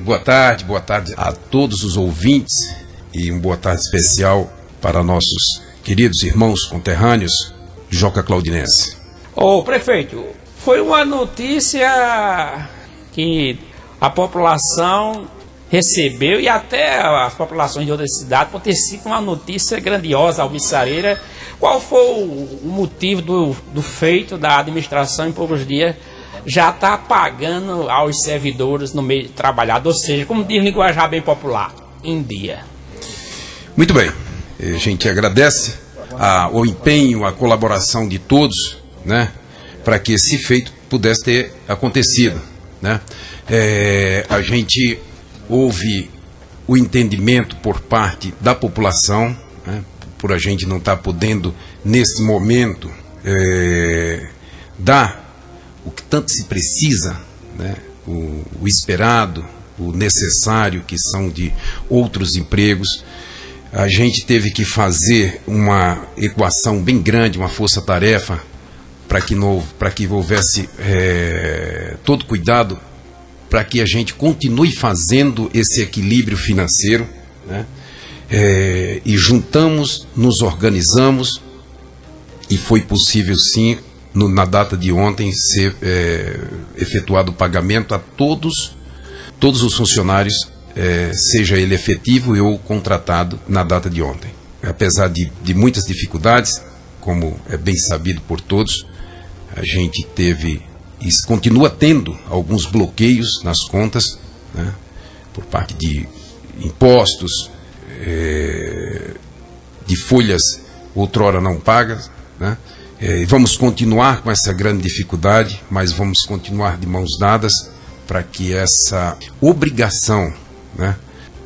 boa tarde, boa tarde a todos os ouvintes e uma boa tarde especial para nossos queridos irmãos conterrâneos, Joca Claudinense. Ô prefeito, foi uma notícia que a população recebeu e até as populações de outras cidades por ter sido uma notícia grandiosa, alvissareira. Qual foi o motivo do, do feito da administração em poucos dias já está pagando aos servidores no meio trabalhado, ou seja, como diz linguajar bem popular, em dia. Muito bem, a gente agradece a, o empenho, a colaboração de todos, né, para que esse feito pudesse ter acontecido, né. É, a gente houve o entendimento por parte da população, né, por a gente não estar tá podendo, nesse momento, é, dar o que tanto se precisa, né, o, o esperado, o necessário, que são de outros empregos. A gente teve que fazer uma equação bem grande, uma força-tarefa, para que, que houvesse é, todo cuidado para que a gente continue fazendo esse equilíbrio financeiro. Né? É, e juntamos, nos organizamos e foi possível sim, no, na data de ontem, ser é, efetuado o pagamento a todos, todos os funcionários, é, seja ele efetivo ou contratado, na data de ontem. Apesar de, de muitas dificuldades, como é bem sabido por todos, a gente teve e continua tendo alguns bloqueios nas contas, né, por parte de impostos, é, de folhas outrora não pagas. Né, é, vamos continuar com essa grande dificuldade, mas vamos continuar de mãos dadas para que essa obrigação né,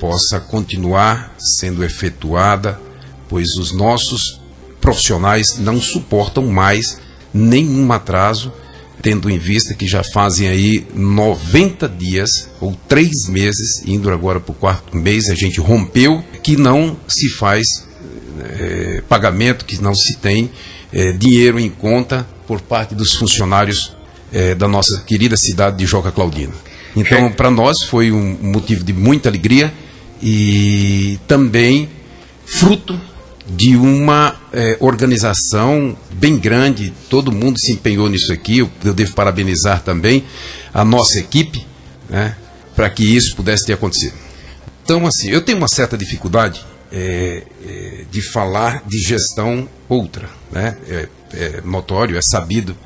possa continuar sendo efetuada, pois os nossos profissionais não suportam mais nenhum atraso tendo em vista que já fazem aí 90 dias ou três meses, indo agora para o quarto mês, a gente rompeu, que não se faz é, pagamento, que não se tem é, dinheiro em conta por parte dos funcionários é, da nossa querida cidade de Joca Claudino. Então, para nós foi um motivo de muita alegria e também fruto de uma é, organização bem grande, todo mundo se empenhou nisso aqui, eu, eu devo parabenizar também a nossa equipe, né, para que isso pudesse ter acontecido. Então, assim, eu tenho uma certa dificuldade é, é, de falar de gestão outra, né, é, é notório, é sabido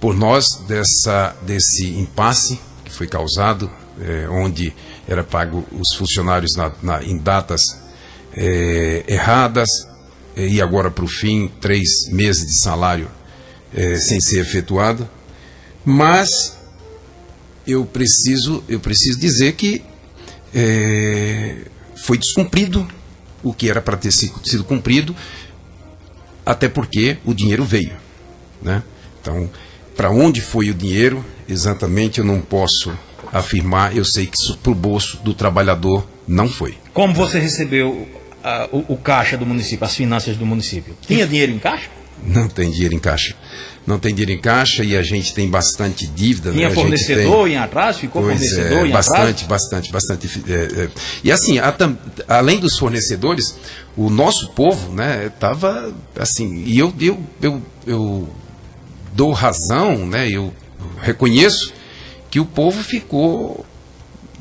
por nós dessa, desse impasse que foi causado, é, onde era pago os funcionários na, na, em datas erradas, e agora para o fim, três meses de salário é, sem ser efetuado. Mas eu preciso, eu preciso dizer que é, foi descumprido o que era para ter sido cumprido, até porque o dinheiro veio. Né? Então, para onde foi o dinheiro, exatamente eu não posso afirmar, eu sei que para o bolso do trabalhador não foi. Como você recebeu o, o, caixa do município, as finanças do município? Tinha dinheiro em caixa? Não tem dinheiro em caixa. Não tem dinheiro em caixa e a gente tem bastante dívida. Tinha né? fornecedor tem... em atraso? Ficou pois fornecedor é, em bastante, atraso? Bastante, bastante, bastante. É, é. E assim, a, além dos fornecedores, o nosso povo, né, estava assim, e eu, eu, eu, eu dou razão, né, eu reconheço que o povo ficou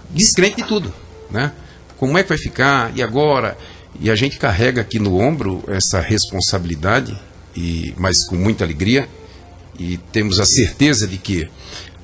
descrente de tudo, né? Como é que vai ficar? E agora? E a gente carrega aqui no ombro essa responsabilidade, e, mas com muita alegria, e temos a certeza de que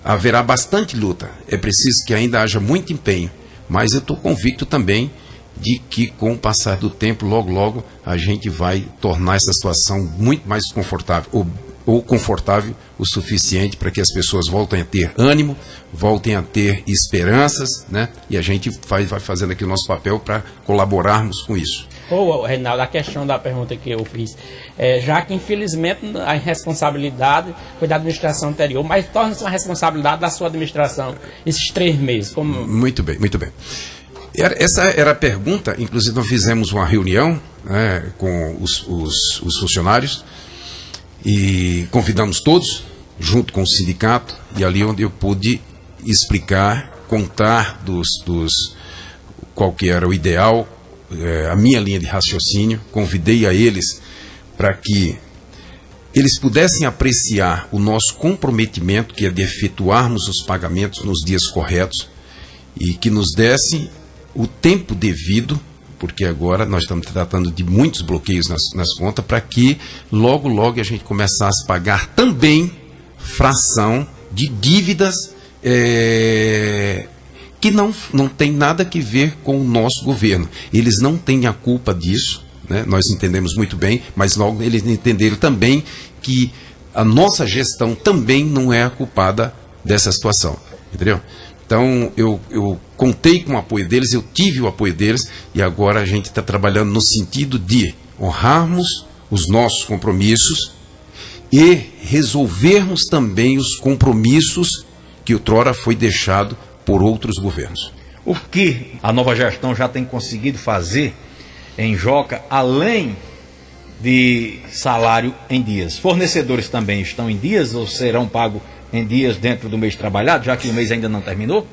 haverá bastante luta. É preciso que ainda haja muito empenho, mas eu estou convicto também de que com o passar do tempo, logo, logo, a gente vai tornar essa situação muito mais confortável, ou, ou confortável o suficiente para que as pessoas voltem a ter ânimo, voltem a ter esperanças, né? E a gente vai, vai fazendo aqui o nosso papel para colaborarmos com isso. Oh, Reinaldo, a questão da pergunta que eu fiz, é, já que infelizmente a responsabilidade foi da administração anterior, mas torna-se uma responsabilidade da sua administração esses três meses. Como... Muito bem, muito bem. Essa era a pergunta, inclusive nós fizemos uma reunião né, com os, os, os funcionários e convidamos todos, junto com o sindicato, e ali onde eu pude explicar contar dos, dos qual que era o ideal, é, a minha linha de raciocínio, convidei a eles para que eles pudessem apreciar o nosso comprometimento, que é de efetuarmos os pagamentos nos dias corretos, e que nos dessem o tempo devido, porque agora nós estamos tratando de muitos bloqueios nas, nas contas, para que logo, logo a gente começasse a pagar também fração de dívidas é, que não, não tem nada que ver com o nosso governo. Eles não têm a culpa disso, né? nós entendemos muito bem, mas logo eles entenderam também que a nossa gestão também não é a culpada dessa situação. Entendeu? Então eu, eu contei com o apoio deles, eu tive o apoio deles e agora a gente está trabalhando no sentido de honrarmos os nossos compromissos e resolvermos também os compromissos que outrora foi deixado por outros governos. O que a nova gestão já tem conseguido fazer em Joca, além de salário em dias? Fornecedores também estão em dias ou serão pagos em dias dentro do mês trabalhado, já que o mês ainda não terminou?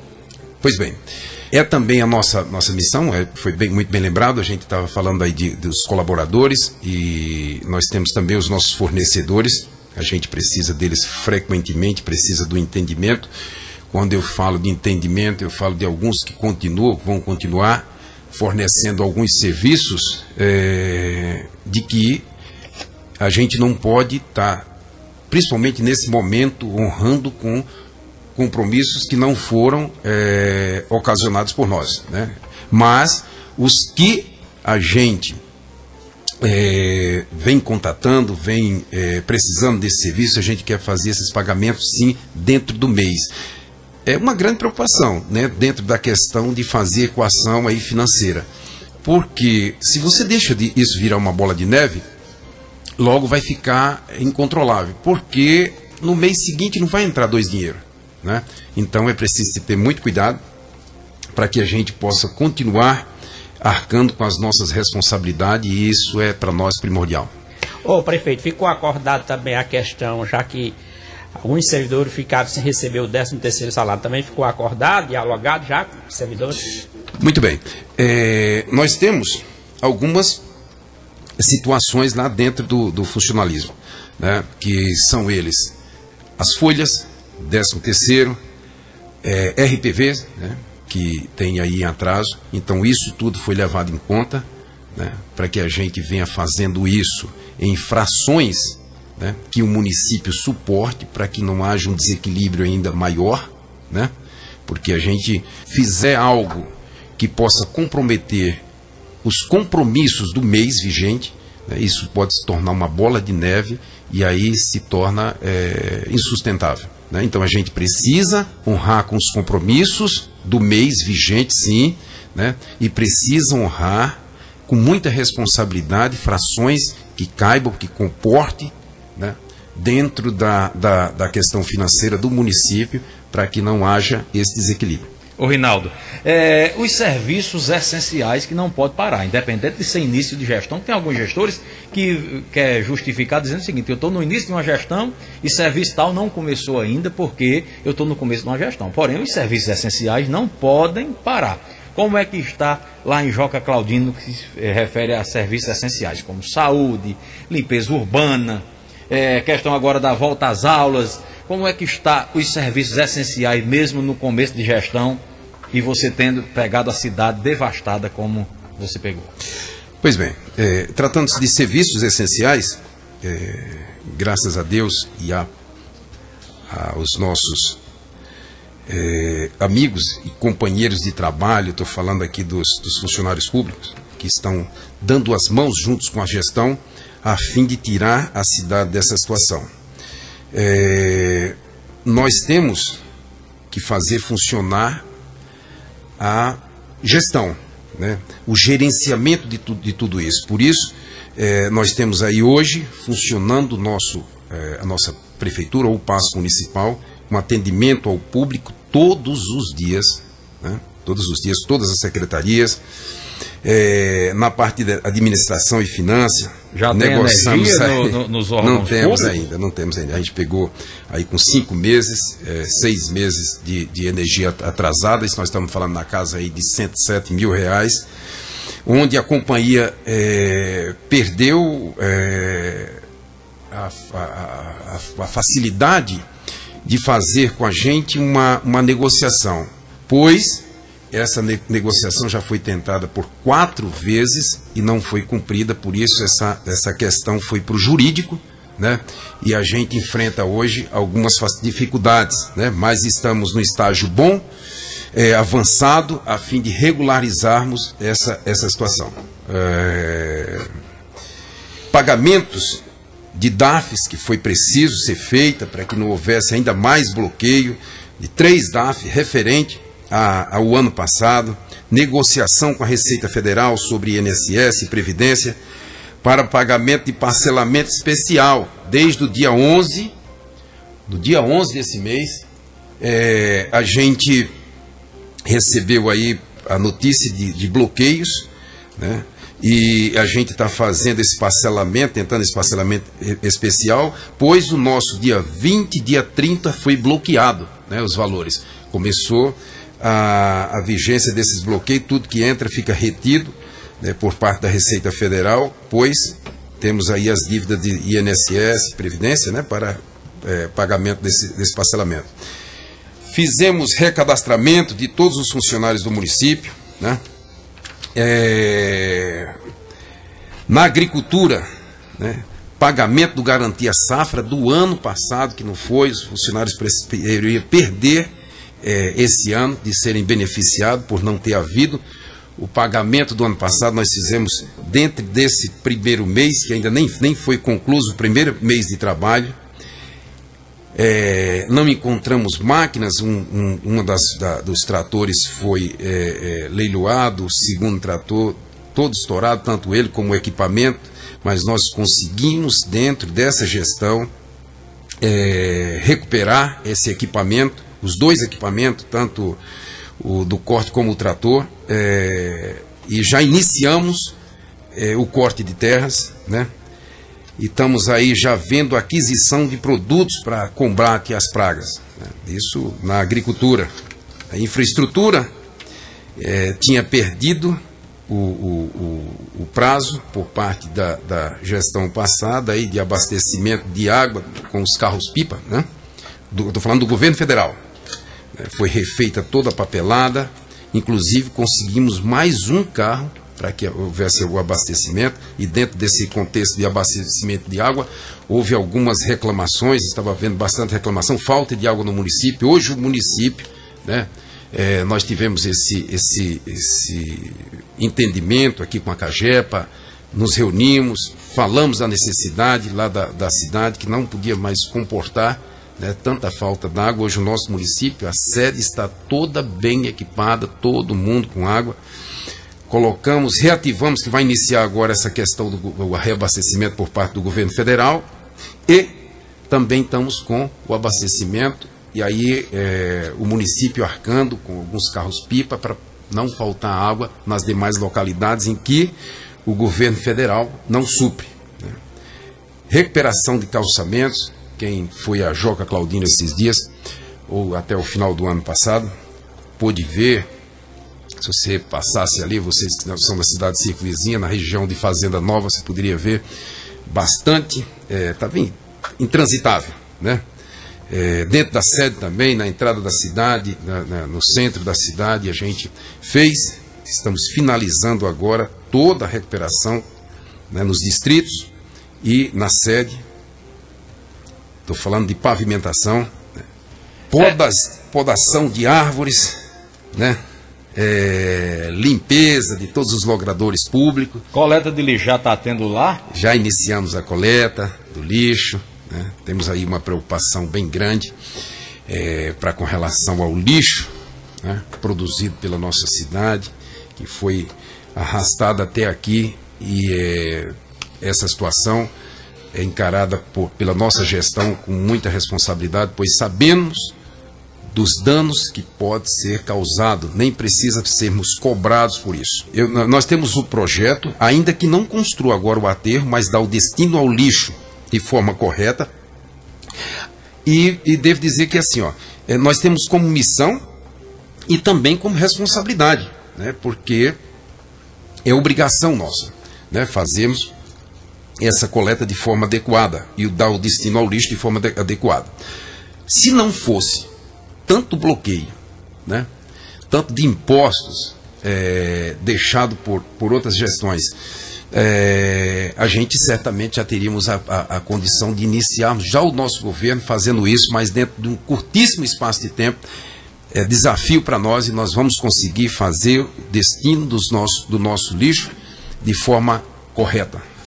Pois bem, é também a nossa, nossa missão, é, foi bem, muito bem lembrado, a gente estava falando aí de, dos colaboradores e nós temos também os nossos fornecedores, a gente precisa deles frequentemente, precisa do entendimento. Quando eu falo de entendimento, eu falo de alguns que continuam, vão continuar fornecendo alguns serviços é, de que a gente não pode estar tá principalmente nesse momento, honrando com compromissos que não foram é, ocasionados por nós. Né? Mas os que a gente é, vem contatando, vem é, precisando desse serviço, a gente quer fazer esses pagamentos sim dentro do mês. É uma grande preocupação né, dentro da questão de fazer equação aí financeira. Porque se você deixa de isso virar uma bola de neve, logo vai ficar incontrolável, porque no mês seguinte não vai entrar dois dinheiro, né? Então é preciso ter muito cuidado para que a gente possa continuar arcando com as nossas responsabilidades e isso é para nós primordial. Ô prefeito, ficou acordado também a questão, já que alguns servidores ficaram sem receber o 13 terceiro salário, também ficou acordado, dialogado já com os servidores? Muito bem. É, nós temos algumas situações lá dentro do, do funcionalismo, né? que são eles as folhas, 13 terceiro, é, RPV, né? que tem aí atraso. Então isso tudo foi levado em conta né? para que a gente venha fazendo isso em frações né? que o município suporte para que não haja um desequilíbrio ainda maior, né? porque a gente fizer algo que possa comprometer os compromissos do mês vigente, né, isso pode se tornar uma bola de neve e aí se torna é, insustentável. Né? Então a gente precisa honrar com os compromissos do mês vigente, sim, né? e precisa honrar com muita responsabilidade frações que caibam, que comporte? Dentro da, da, da questão financeira do município para que não haja esse desequilíbrio. Ô Rinaldo, é, os serviços essenciais que não pode parar, independente de ser início de gestão, tem alguns gestores que quer justificar dizendo o seguinte, eu estou no início de uma gestão e serviço tal não começou ainda porque eu estou no começo de uma gestão. Porém, os serviços essenciais não podem parar. Como é que está lá em Joca Claudino que se eh, refere a serviços essenciais, como saúde, limpeza urbana, é, questão agora da volta às aulas, como é que está os serviços essenciais, mesmo no começo de gestão, e você tendo pegado a cidade devastada como você pegou? Pois bem, é, tratando-se de serviços essenciais, é, graças a Deus e a, aos nossos é, amigos e companheiros de trabalho, estou falando aqui dos, dos funcionários públicos, que estão dando as mãos juntos com a gestão a fim de tirar a cidade dessa situação. É, nós temos que fazer funcionar a gestão, né? o gerenciamento de, tu, de tudo isso. Por isso, é, nós temos aí hoje funcionando nosso, é, a nossa prefeitura ou o passo municipal, um atendimento ao público todos os dias, né? todos os dias, todas as secretarias. É, na parte de administração e finanças, Já negociamos tem aí, no, no, nos órgãos Não temos públicos? ainda, não temos ainda. A gente pegou aí com cinco meses, é, seis meses de, de energia atrasada, isso nós estamos falando na casa aí de 107 mil reais, onde a companhia é, perdeu é, a, a, a, a facilidade de fazer com a gente uma, uma negociação, pois essa ne negociação já foi tentada por quatro vezes e não foi cumprida, por isso essa, essa questão foi para o jurídico, né? E a gente enfrenta hoje algumas dificuldades, né? Mas estamos no estágio bom, é, avançado, a fim de regularizarmos essa, essa situação. É... Pagamentos de DAFs que foi preciso ser feita para que não houvesse ainda mais bloqueio, de três DAF referente a, ao ano passado, negociação com a Receita Federal sobre INSS e Previdência para pagamento de parcelamento especial desde o dia 11, do dia 11 desse mês, é, a gente recebeu aí a notícia de, de bloqueios, né? E a gente está fazendo esse parcelamento, tentando esse parcelamento especial, pois o nosso dia 20, dia 30 foi bloqueado, né, os valores. Começou a, a vigência desses bloqueios, tudo que entra fica retido né, por parte da Receita Federal, pois temos aí as dívidas de INSS, Previdência, né, para é, pagamento desse, desse parcelamento. Fizemos recadastramento de todos os funcionários do município, né? É, na agricultura, né? pagamento do garantia safra do ano passado, que não foi, os funcionários iriam perder é, esse ano de serem beneficiados por não ter havido. O pagamento do ano passado nós fizemos dentro desse primeiro mês, que ainda nem, nem foi concluído o primeiro mês de trabalho. É, não encontramos máquinas, um, um uma das, da, dos tratores foi é, é, leiloado, o segundo trator todo estourado, tanto ele como o equipamento, mas nós conseguimos, dentro dessa gestão, é, recuperar esse equipamento os dois equipamentos, tanto o do corte como o trator, é, e já iniciamos é, o corte de terras, né? E estamos aí já vendo aquisição de produtos para combate às pragas. Né? Isso na agricultura. A infraestrutura é, tinha perdido o, o, o, o, prazo por parte da, da gestão passada aí de abastecimento de água com os carros-pipa, né? Estou falando do governo federal. Foi refeita toda a papelada, inclusive conseguimos mais um carro para que houvesse o abastecimento, e dentro desse contexto de abastecimento de água, houve algumas reclamações, estava havendo bastante reclamação, falta de água no município. Hoje o município, né, é, nós tivemos esse, esse, esse entendimento aqui com a Cagepa, nos reunimos, falamos da necessidade lá da, da cidade, que não podia mais comportar né, tanta falta d'água. Hoje o nosso município, a sede está toda bem equipada, todo mundo com água. Colocamos, reativamos, que vai iniciar agora essa questão do reabastecimento por parte do governo federal e também estamos com o abastecimento e aí é, o município arcando com alguns carros-pipa para não faltar água nas demais localidades em que o governo federal não supre. Né. Recuperação de calçamentos, quem foi a Joca Claudina esses dias, ou até o final do ano passado, pôde ver. Se você passasse ali, vocês que são da cidade circunvizinha, na região de Fazenda Nova, você poderia ver bastante, está é, bem intransitável, né? É, dentro da sede também, na entrada da cidade, na, na, no centro da cidade, a gente fez, estamos finalizando agora toda a recuperação né, nos distritos e na sede, Estou falando de pavimentação, né? Podas, podação de árvores, né? É, limpeza de todos os logradores públicos. Coleta de lixo já está tendo lá? Já iniciamos a coleta do lixo. Né? Temos aí uma preocupação bem grande é, para com relação ao lixo né? produzido pela nossa cidade, que foi arrastado até aqui e é, essa situação é encarada por, pela nossa gestão com muita responsabilidade, pois sabemos dos danos que pode ser causado, nem precisa sermos cobrados por isso. Eu, nós temos o projeto, ainda que não construa agora o aterro, mas dá o destino ao lixo de forma correta. E, e devo dizer que assim, ó, é, nós temos como missão e também como responsabilidade, né, porque é obrigação nossa né, fazermos essa coleta de forma adequada e dar o destino ao lixo de forma adequada. Se não fosse tanto bloqueio, né, tanto de impostos é, deixado por, por outras gestões, é, a gente certamente já teríamos a, a, a, condição de iniciarmos já o nosso governo fazendo isso, mas dentro de um curtíssimo espaço de tempo. É desafio para nós e nós vamos conseguir fazer o destino dos nossos, do nosso lixo de forma correta.